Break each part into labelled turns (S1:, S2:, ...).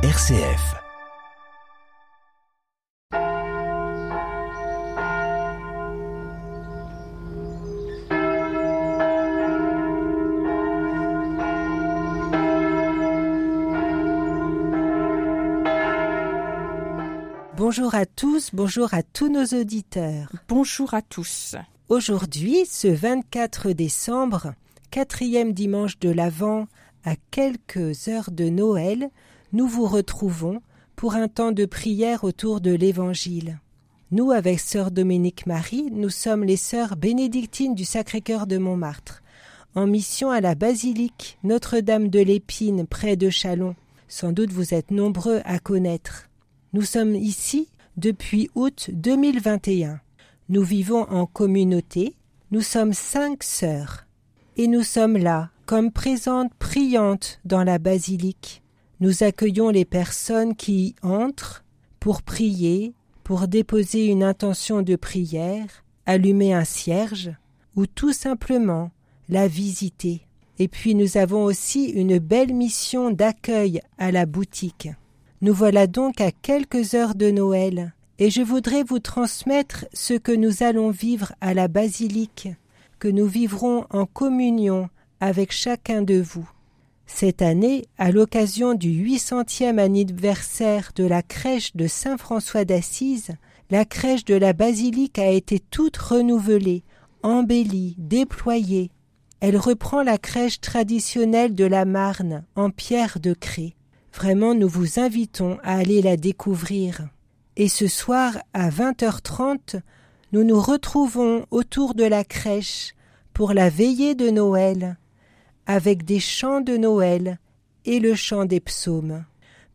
S1: RCF.
S2: Bonjour à tous, bonjour à tous nos auditeurs.
S3: Bonjour à tous.
S2: Aujourd'hui, ce 24 décembre, quatrième dimanche de l'Avent, à quelques heures de Noël, nous vous retrouvons pour un temps de prière autour de l'Évangile. Nous, avec sœur Dominique Marie, nous sommes les sœurs bénédictines du Sacré-Cœur de Montmartre, en mission à la basilique Notre-Dame de l'Épine près de Chalon. Sans doute vous êtes nombreux à connaître. Nous sommes ici depuis août 2021. Nous vivons en communauté, nous sommes cinq sœurs, et nous sommes là comme présentes priantes dans la basilique. Nous accueillons les personnes qui y entrent pour prier, pour déposer une intention de prière, allumer un cierge, ou tout simplement la visiter. Et puis nous avons aussi une belle mission d'accueil à la boutique. Nous voilà donc à quelques heures de Noël, et je voudrais vous transmettre ce que nous allons vivre à la basilique, que nous vivrons en communion avec chacun de vous. Cette année, à l'occasion du 800e anniversaire de la crèche de Saint-François d'Assise, la crèche de la basilique a été toute renouvelée, embellie, déployée. Elle reprend la crèche traditionnelle de la Marne en pierre de craie. Vraiment, nous vous invitons à aller la découvrir. Et ce soir, à 20h30, nous nous retrouvons autour de la crèche pour la veillée de Noël, avec des chants de Noël et le chant des psaumes.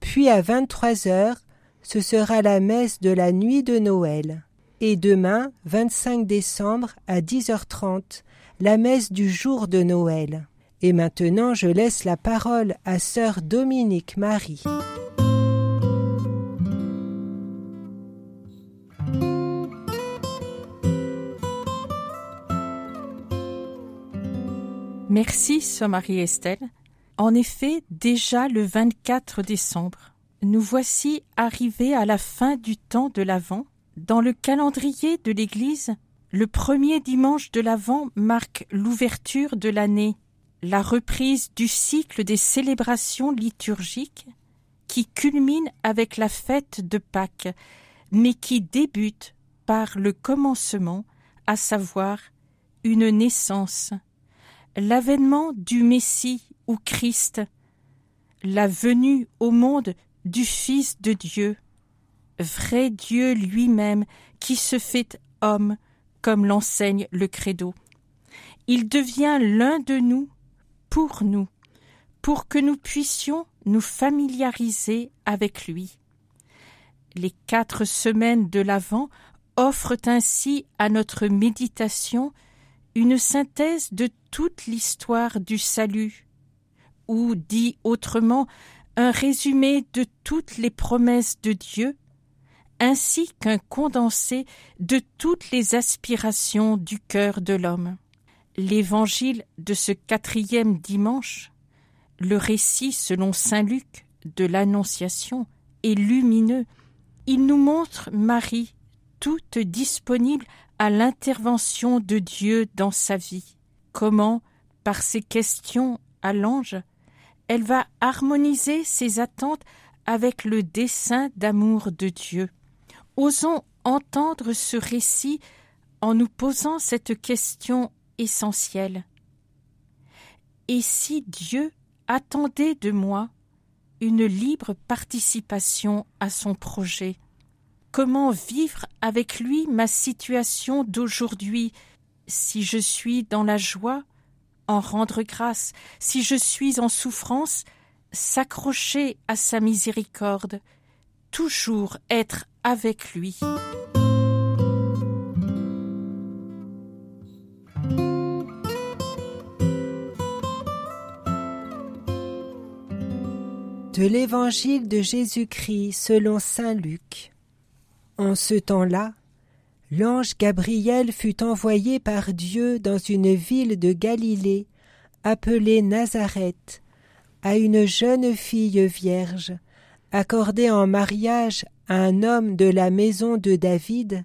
S2: Puis à 23 heures, ce sera la messe de la nuit de Noël. Et demain, 25 décembre, à 10h30, la messe du jour de Noël. Et maintenant, je laisse la parole à sœur Dominique Marie.
S3: Merci, sœur Marie-Estelle. En effet, déjà le 24 décembre, nous voici arrivés à la fin du temps de l'Avent. Dans le calendrier de l'Église, le premier dimanche de l'Avent marque l'ouverture de l'année la reprise du cycle des célébrations liturgiques qui culmine avec la fête de Pâques, mais qui débute par le commencement, à savoir une naissance, l'avènement du Messie ou Christ, la venue au monde du Fils de Dieu, vrai Dieu lui-même qui se fait homme, comme l'enseigne le credo. Il devient l'un de nous pour nous, pour que nous puissions nous familiariser avec lui. Les quatre semaines de l'Avent offrent ainsi à notre méditation une synthèse de toute l'histoire du salut, ou dit autrement, un résumé de toutes les promesses de Dieu, ainsi qu'un condensé de toutes les aspirations du cœur de l'homme. L'évangile de ce quatrième dimanche, le récit selon saint Luc de l'Annonciation, est lumineux. Il nous montre Marie toute disponible à l'intervention de Dieu dans sa vie. Comment, par ses questions à l'ange, elle va harmoniser ses attentes avec le dessein d'amour de Dieu. Osons entendre ce récit en nous posant cette question essentiel. Et si Dieu attendait de moi une libre participation à son projet? Comment vivre avec lui ma situation d'aujourd'hui? Si je suis dans la joie en rendre grâce, si je suis en souffrance, s'accrocher à sa miséricorde, toujours être avec lui.
S2: De l'Évangile de Jésus-Christ selon Saint Luc. En ce temps-là, l'ange Gabriel fut envoyé par Dieu dans une ville de Galilée, appelée Nazareth, à une jeune fille vierge, accordé en mariage à un homme de la maison de David,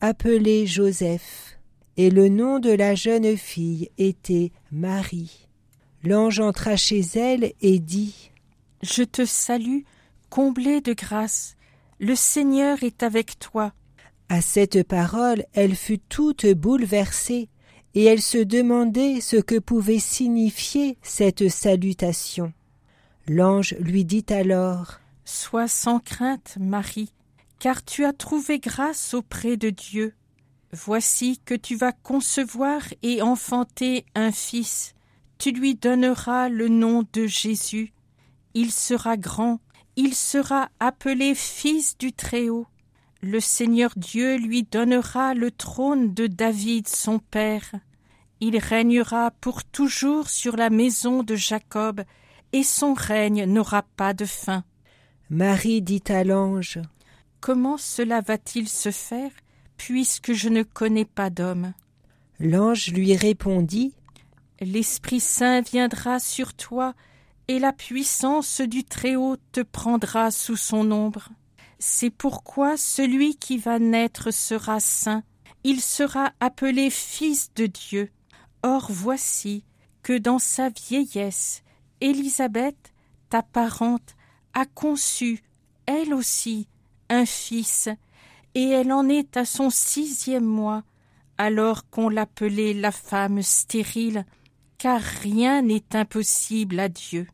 S2: appelé Joseph, et le nom de la jeune fille était Marie. L'ange entra chez elle et dit
S3: Je te salue, comblée de grâce, le Seigneur est avec toi.
S2: À cette parole, elle fut toute bouleversée, et elle se demandait ce que pouvait signifier cette salutation. L'ange lui dit alors
S3: Sois sans crainte, Marie, car tu as trouvé grâce auprès de Dieu. Voici que tu vas concevoir et enfanter un fils. Tu lui donneras le nom de Jésus. Il sera grand, il sera appelé Fils du Très-Haut. Le Seigneur Dieu lui donnera le trône de David son père. Il régnera pour toujours sur la maison de Jacob, et son règne n'aura pas de fin.
S2: Marie dit à l'ange
S3: Comment cela va-t-il se faire, puisque je ne connais pas d'homme?
S2: L'ange lui répondit
S3: L'Esprit Saint viendra sur toi, et la puissance du Très-Haut te prendra sous son ombre. C'est pourquoi celui qui va naître sera saint, il sera appelé Fils de Dieu. Or voici que dans sa vieillesse, Élisabeth, ta parente, a conçu, elle aussi, un fils, et elle en est à son sixième mois, alors qu'on l'appelait la femme stérile, car rien n'est impossible à Dieu.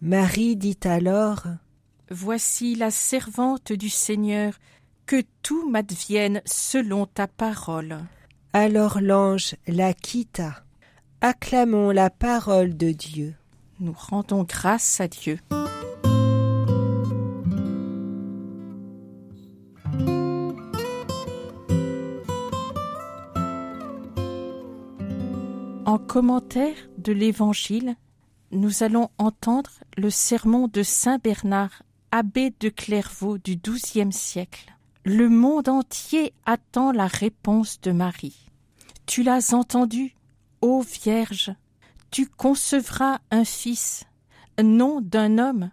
S2: Marie dit alors
S3: Voici la servante du Seigneur, que tout m'advienne selon ta parole.
S2: Alors l'ange la quitta. Acclamons la parole de Dieu.
S3: Nous rendons grâce à Dieu. En commentaire de l'Évangile, nous allons entendre le sermon de Saint Bernard, abbé de Clairvaux du XIIe siècle. Le monde entier attend la réponse de Marie. Tu l'as entendu, ô Vierge, tu concevras un fils, non d'un homme.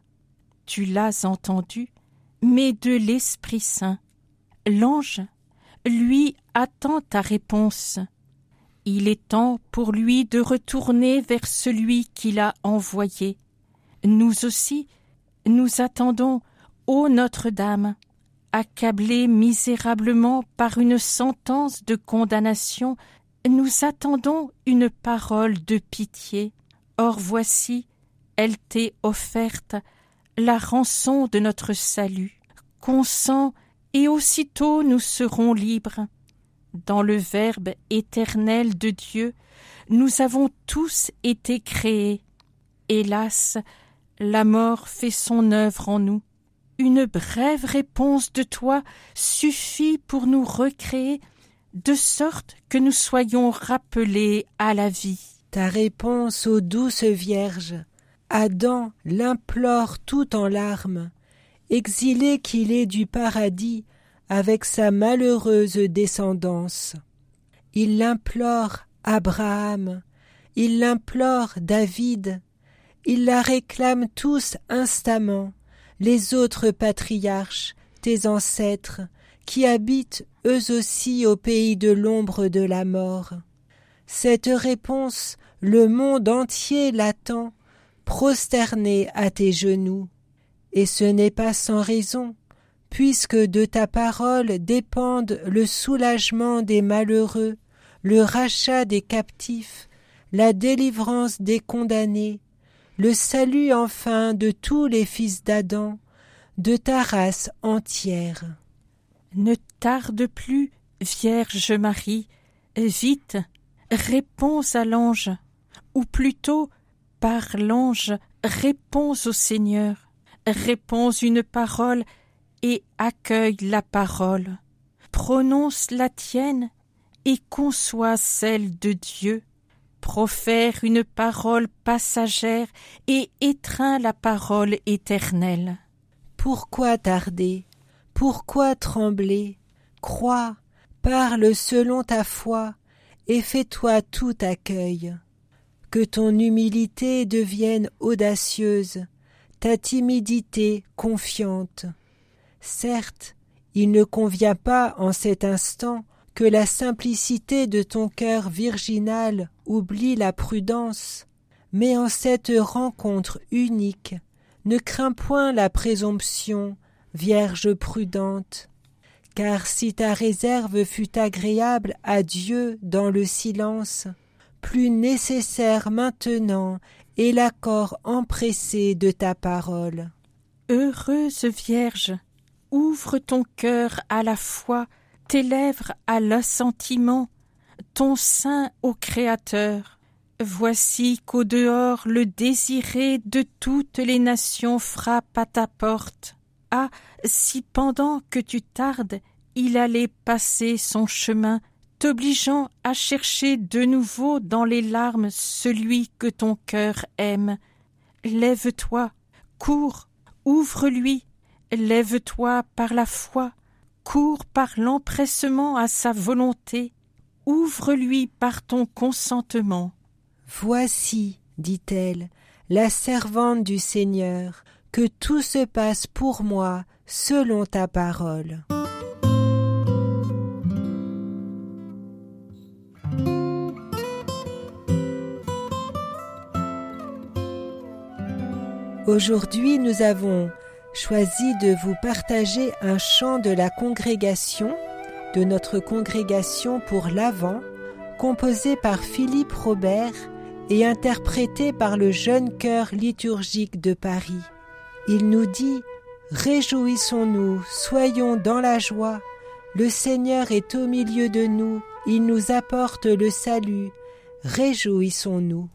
S3: Tu l'as entendu, mais de l'Esprit Saint. L'ange, lui, attend ta réponse. Il est temps pour lui de retourner vers celui qui l'a envoyé. Nous aussi, nous attendons, ô Notre-Dame, accablée misérablement par une sentence de condamnation, nous attendons une parole de pitié. Or voici, elle t'est offerte, la rançon de notre salut. Consens, et aussitôt nous serons libres. Dans le Verbe éternel de Dieu, nous avons tous été créés. Hélas, la mort fait son œuvre en nous. Une brève réponse de toi suffit pour nous recréer, de sorte que nous soyons rappelés à la vie.
S2: Ta réponse, ô douce Vierge, Adam l'implore tout en larmes, exilé qu'il est du paradis, avec sa malheureuse descendance. Il l'implore Abraham, il l'implore David, il la réclame tous instamment, les autres patriarches, tes ancêtres, qui habitent eux aussi au pays de l'ombre de la mort. Cette réponse, le monde entier l'attend, prosterné à tes genoux. Et ce n'est pas sans raison, puisque de ta parole dépendent le soulagement des malheureux, le rachat des captifs, la délivrance des condamnés, le salut enfin de tous les fils d'Adam, de ta race entière.
S3: Ne tarde plus, Vierge Marie, vite, réponds à l'ange, ou plutôt, par l'ange, réponds au Seigneur, réponds une parole et accueille la parole. Prononce la tienne et conçois celle de Dieu. Profère une parole passagère et étreins la parole éternelle.
S2: Pourquoi tarder? Pourquoi trembler? Crois, parle selon ta foi, et fais-toi tout accueil. Que ton humilité devienne audacieuse, ta timidité confiante. Certes, il ne convient pas en cet instant que la simplicité de ton cœur virginal oublie la prudence, mais en cette rencontre unique, ne crains point la présomption, Vierge prudente, car si ta réserve fut agréable à Dieu dans le silence, plus nécessaire maintenant est l'accord empressé de ta parole.
S3: Heureuse Vierge, ouvre ton cœur à la foi, tes lèvres à l'assentiment, ton sein au Créateur. Voici qu'au dehors le désiré de toutes les nations frappe à ta porte. Ah, si pendant que tu tardes, il allait passer son chemin, t'obligeant à chercher de nouveau dans les larmes celui que ton cœur aime. Lève-toi, cours, ouvre-lui, lève-toi par la foi, cours par l'empressement à sa volonté, ouvre-lui par ton consentement.
S2: Voici, dit-elle, la servante du Seigneur, que tout se passe pour moi selon ta parole. Aujourd'hui, nous avons choisi de vous partager un chant de la congrégation, de notre congrégation pour l'Avent, composé par Philippe Robert et interprété par le jeune chœur liturgique de Paris. Il nous dit Réjouissons-nous, soyons dans la joie. Le Seigneur est au milieu de nous, il nous apporte le salut. Réjouissons-nous.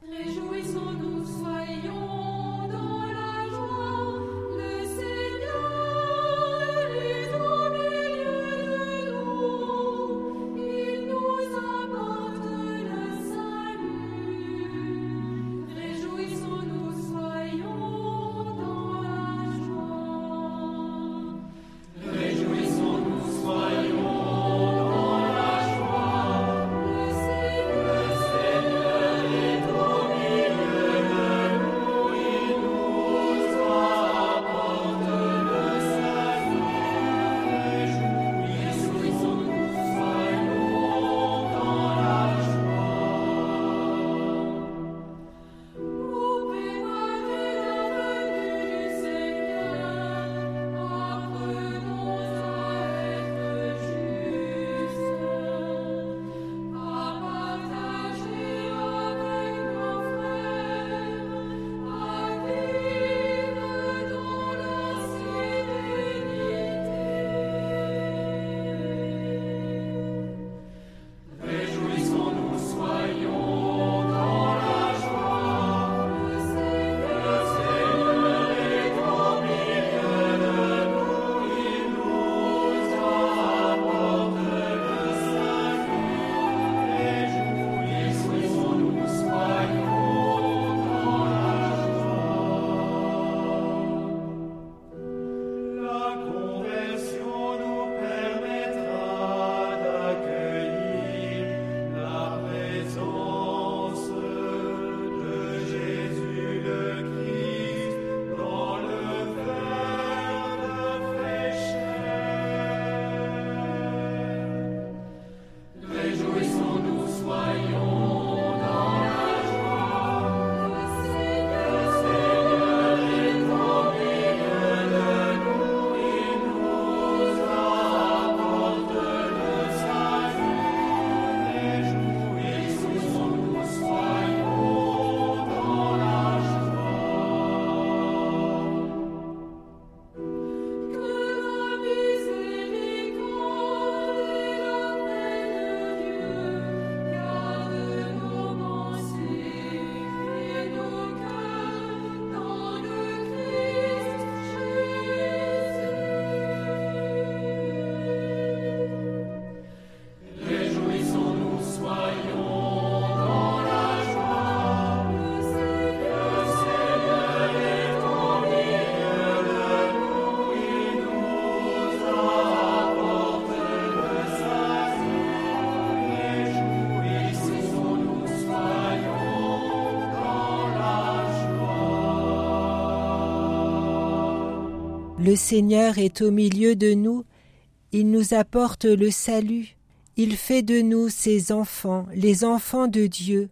S2: Le Seigneur est au milieu de nous, il nous apporte le salut, il fait de nous ses enfants, les enfants de Dieu,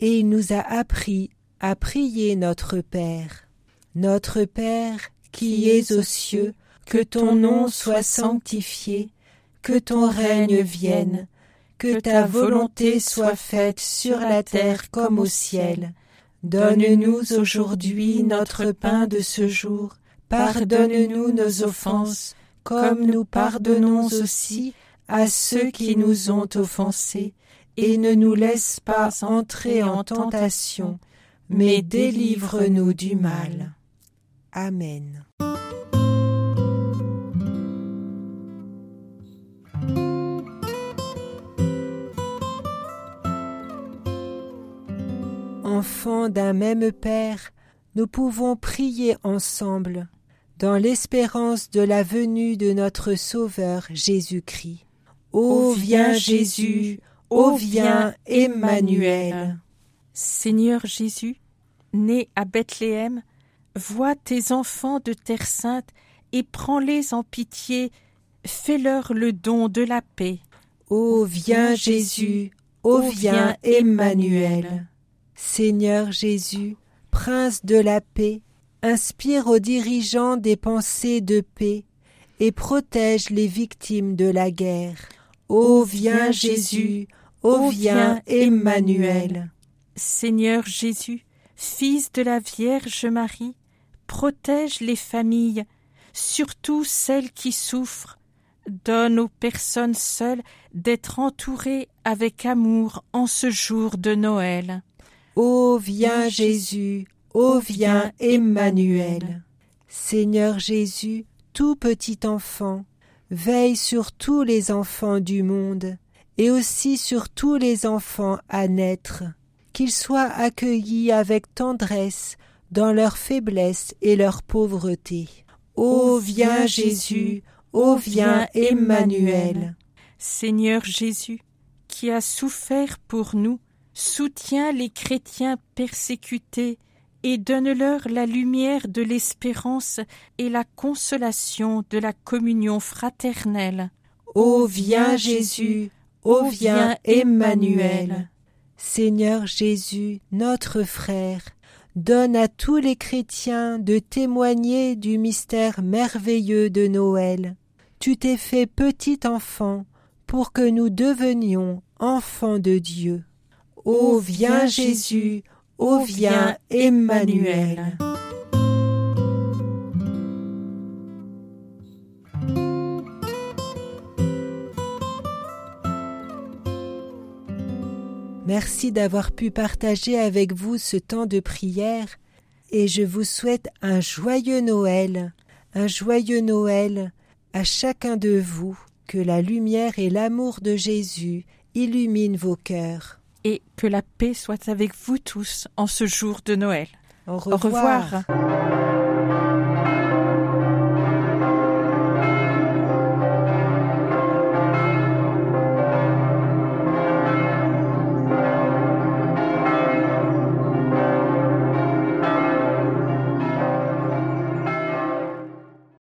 S2: et il nous a appris à prier notre Père. Notre Père qui es aux cieux, que ton nom soit sanctifié, que ton règne vienne, que ta volonté soit faite sur la terre comme au ciel. Donne-nous aujourd'hui notre pain de ce jour. Pardonne-nous nos offenses, comme nous pardonnons aussi à ceux qui nous ont offensés, et ne nous laisse pas entrer en tentation, mais délivre-nous du mal. Amen. Enfants d'un même Père, nous pouvons prier ensemble dans l'espérance de la venue de notre Sauveur Jésus-Christ. Ô viens Jésus, ô viens Emmanuel.
S3: Seigneur Jésus, né à Bethléem, vois tes enfants de terre sainte et prends-les en pitié, fais-leur le don de la paix.
S2: Ô viens Jésus, ô viens Emmanuel. Seigneur Jésus, Prince de la paix, inspire aux dirigeants des pensées de paix et protège les victimes de la guerre. Ô viens Jésus, ô viens Emmanuel.
S3: Seigneur Jésus, Fils de la Vierge Marie, protège les familles, surtout celles qui souffrent. Donne aux personnes seules d'être entourées avec amour en ce jour de Noël.
S2: Ô viens Jésus, ô viens Emmanuel. Seigneur Jésus, tout petit enfant, veille sur tous les enfants du monde, et aussi sur tous les enfants à naître, qu'ils soient accueillis avec tendresse dans leur faiblesse et leur pauvreté. Ô viens Jésus, ô viens Emmanuel.
S3: Seigneur Jésus, qui a souffert pour nous, soutiens les chrétiens persécutés et donne-leur la lumière de l'espérance et la consolation de la communion fraternelle.
S2: Ô viens Jésus, ô viens Emmanuel. Seigneur Jésus, notre frère, donne à tous les chrétiens de témoigner du mystère merveilleux de Noël. Tu t'es fait petit enfant pour que nous devenions enfants de Dieu. Ô viens Jésus, ô viens Emmanuel. Merci d'avoir pu partager avec vous ce temps de prière et je vous souhaite un joyeux Noël, un joyeux Noël à chacun de vous, que la lumière et l'amour de Jésus illuminent vos cœurs
S3: et que la paix soit avec vous tous en ce jour de Noël.
S2: Au revoir. Au revoir.